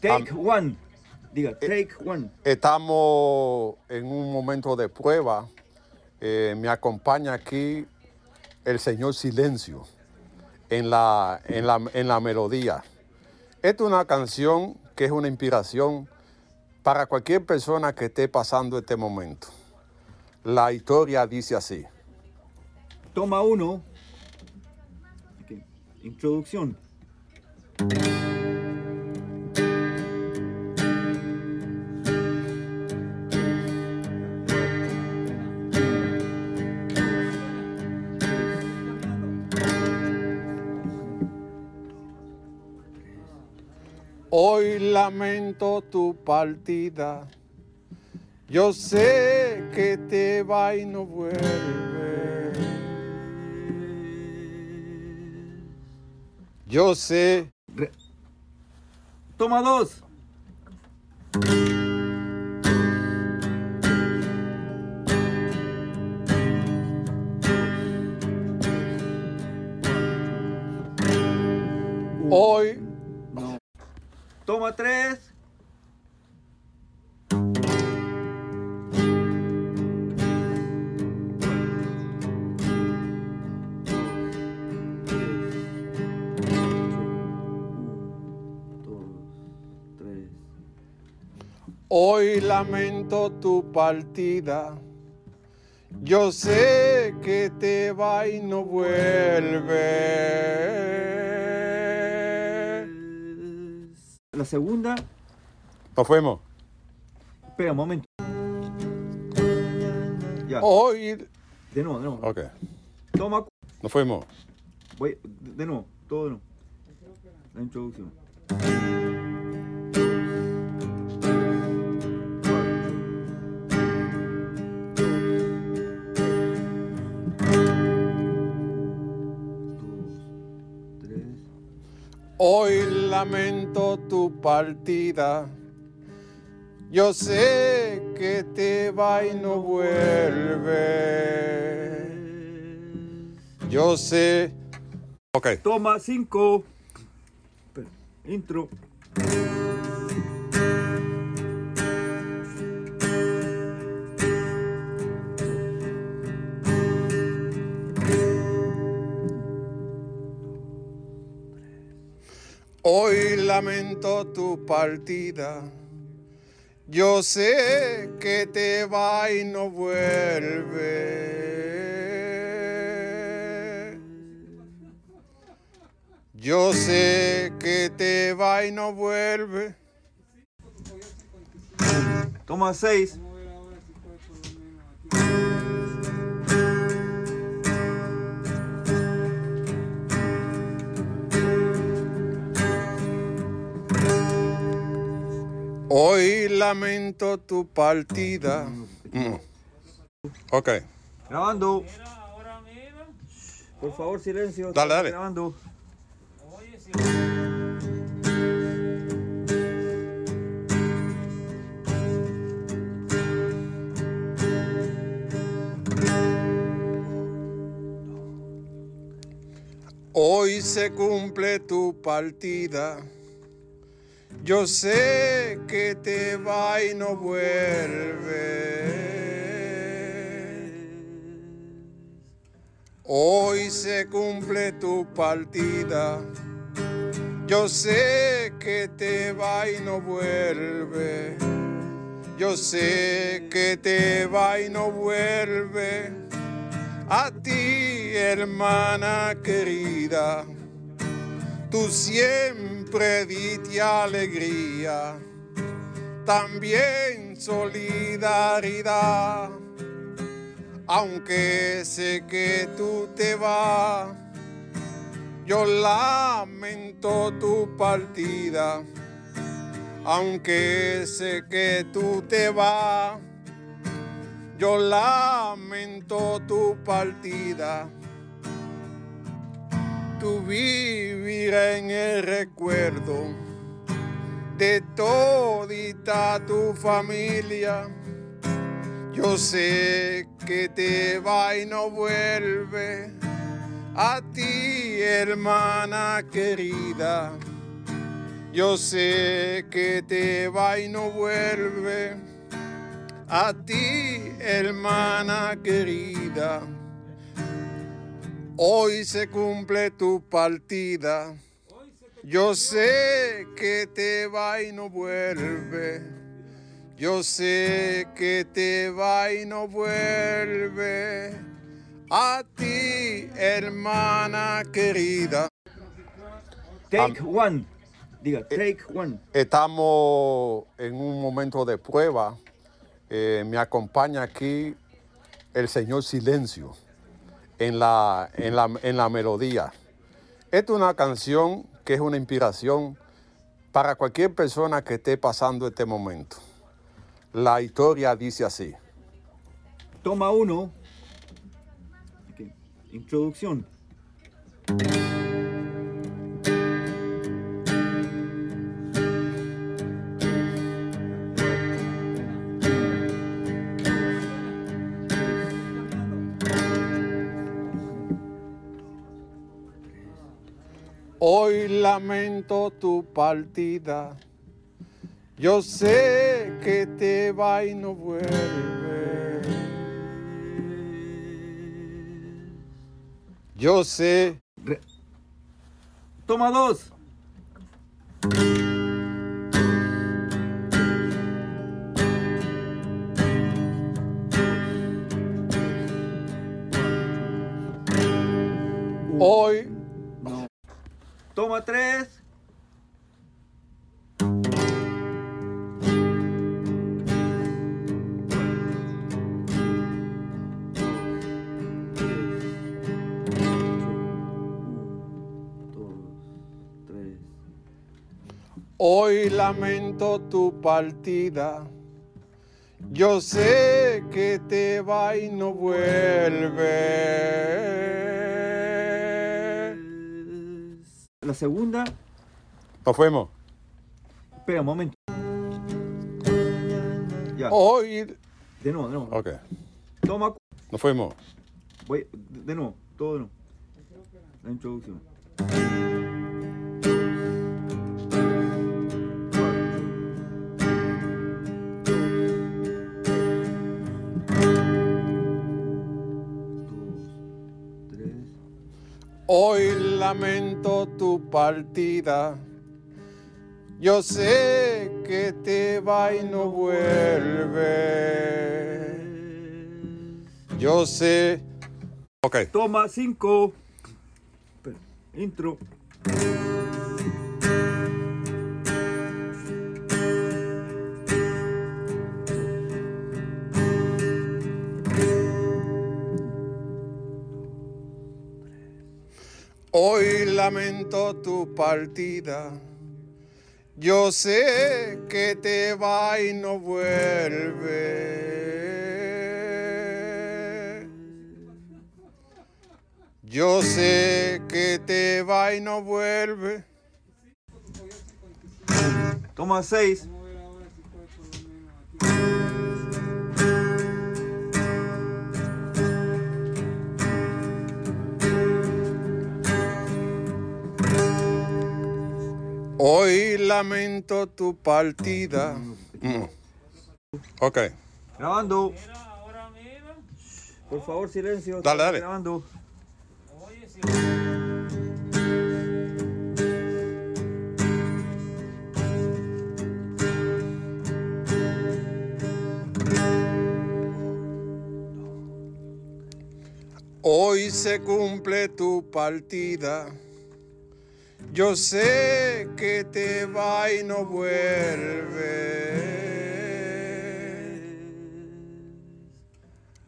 Take one. Diga, take one. Estamos en un momento de prueba. Eh, me acompaña aquí el señor Silencio en la, en la, en la melodía. Esta es una canción que es una inspiración para cualquier persona que esté pasando este momento. La historia dice así. Toma uno. Introducción. Hoy lamento tu partida. Yo sé que te va y no vuelve. Yo sé. Re- Toma dos. 1,3. Hoy lamento tu partida. Yo sé que te va y no vuelve. La segunda. Nos fuimos. Espera un momento. Ya. Hoy. De nuevo, de nuevo. Ok. Toma. Nos fuimos. Voy, de nuevo, todo de nuevo. La introducción. Hoy lamento tu partida. Yo sé que te va y no vuelve. Yo sé. Ok. Toma cinco. Intro. Hoy lamento tu partida. Yo sé que te va y no vuelve. Yo sé que te va y no vuelve. Toma seis. Hoy lamento tu partida. Mm. Ok. Grabando. Por favor, silencio. Dale, dale. Grabando. Hoy se cumple tu partida. Yo sé que te va y no vuelve. Hoy se cumple tu partida. Yo sé que te va y no vuelve. Yo sé que te va y no vuelve. A ti, hermana querida, tú siempre diste alegría, también solidaridad. Aunque sé que tú te vas, yo lamento tu partida. Aunque sé que tú te vas, yo lamento tu partida. Tu vivirá en el recuerdo de todita tu familia. Yo sé que te va y no vuelve a ti, hermana querida. Yo sé que te va y no vuelve. A ti, hermana querida. Hoy se cumple tu partida. Yo sé que te va y no vuelve. Yo sé que te va y no vuelve. A ti, hermana querida. Take one. Diga, take one. Estamos en un momento de prueba. Eh, me acompaña aquí el señor Silencio en la, en la, en la melodía. Esta es una canción que es una inspiración para cualquier persona que esté pasando este momento. La historia dice así. Toma uno. Introducción. Hoy lamento tu partida. Yo sé que te va y no vuelve. Yo sé. Toma dos. Tres. Hoy lamento tu partida. Yo sé que te va y no vuelve. La segunda. Nos fuimos. Espera un momento. Ya. De nuevo, de nuevo. Ok. Toma. Nos fuimos. Voy, de nuevo, todo de nuevo. La introducción. Hoy lamento tu partida. Yo sé que te va y no vuelve. Yo sé. Ok. Toma cinco. Intro. Hoy lamento tu partida. Yo sé que te va y no vuelve. Yo sé que te va y no vuelve. Toma seis. Lamento tu partida. Mm. Ok. Grabando. Por favor, silencio. Dale, dale. Grabando. Hoy se cumple tu partida. Yo sé que te va y no vuelve.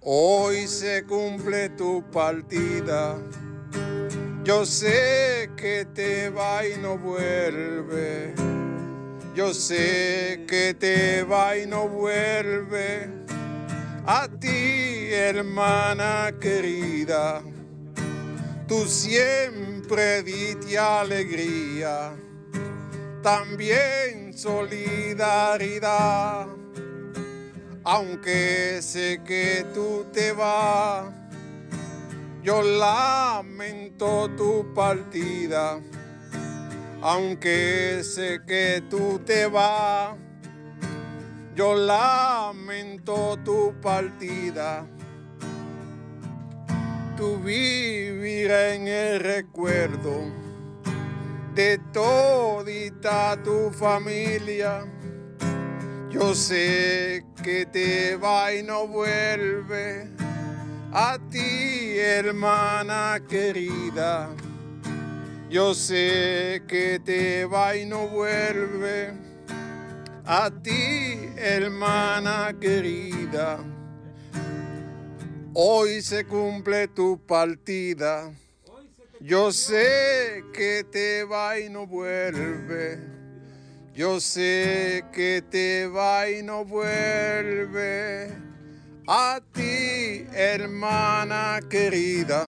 Hoy se cumple tu partida. Yo sé que te va y no vuelve. Yo sé que te va y no vuelve. A ti, hermana querida, tú siempre diste alegría, también solidaridad. Aunque sé que tú te vas, yo lamento tu partida. aunque sé que tú te vas. Yo lamento tu partida. Tu vivirá en el recuerdo de todita tu familia. Yo sé que te va y no vuelve a ti, hermana querida. Yo sé que te va y no vuelve a ti, hermana querida. Hoy se cumple tu partida. Yo sé que te va y no vuelve. Yo sé que te va y no vuelve a ti, hermana querida.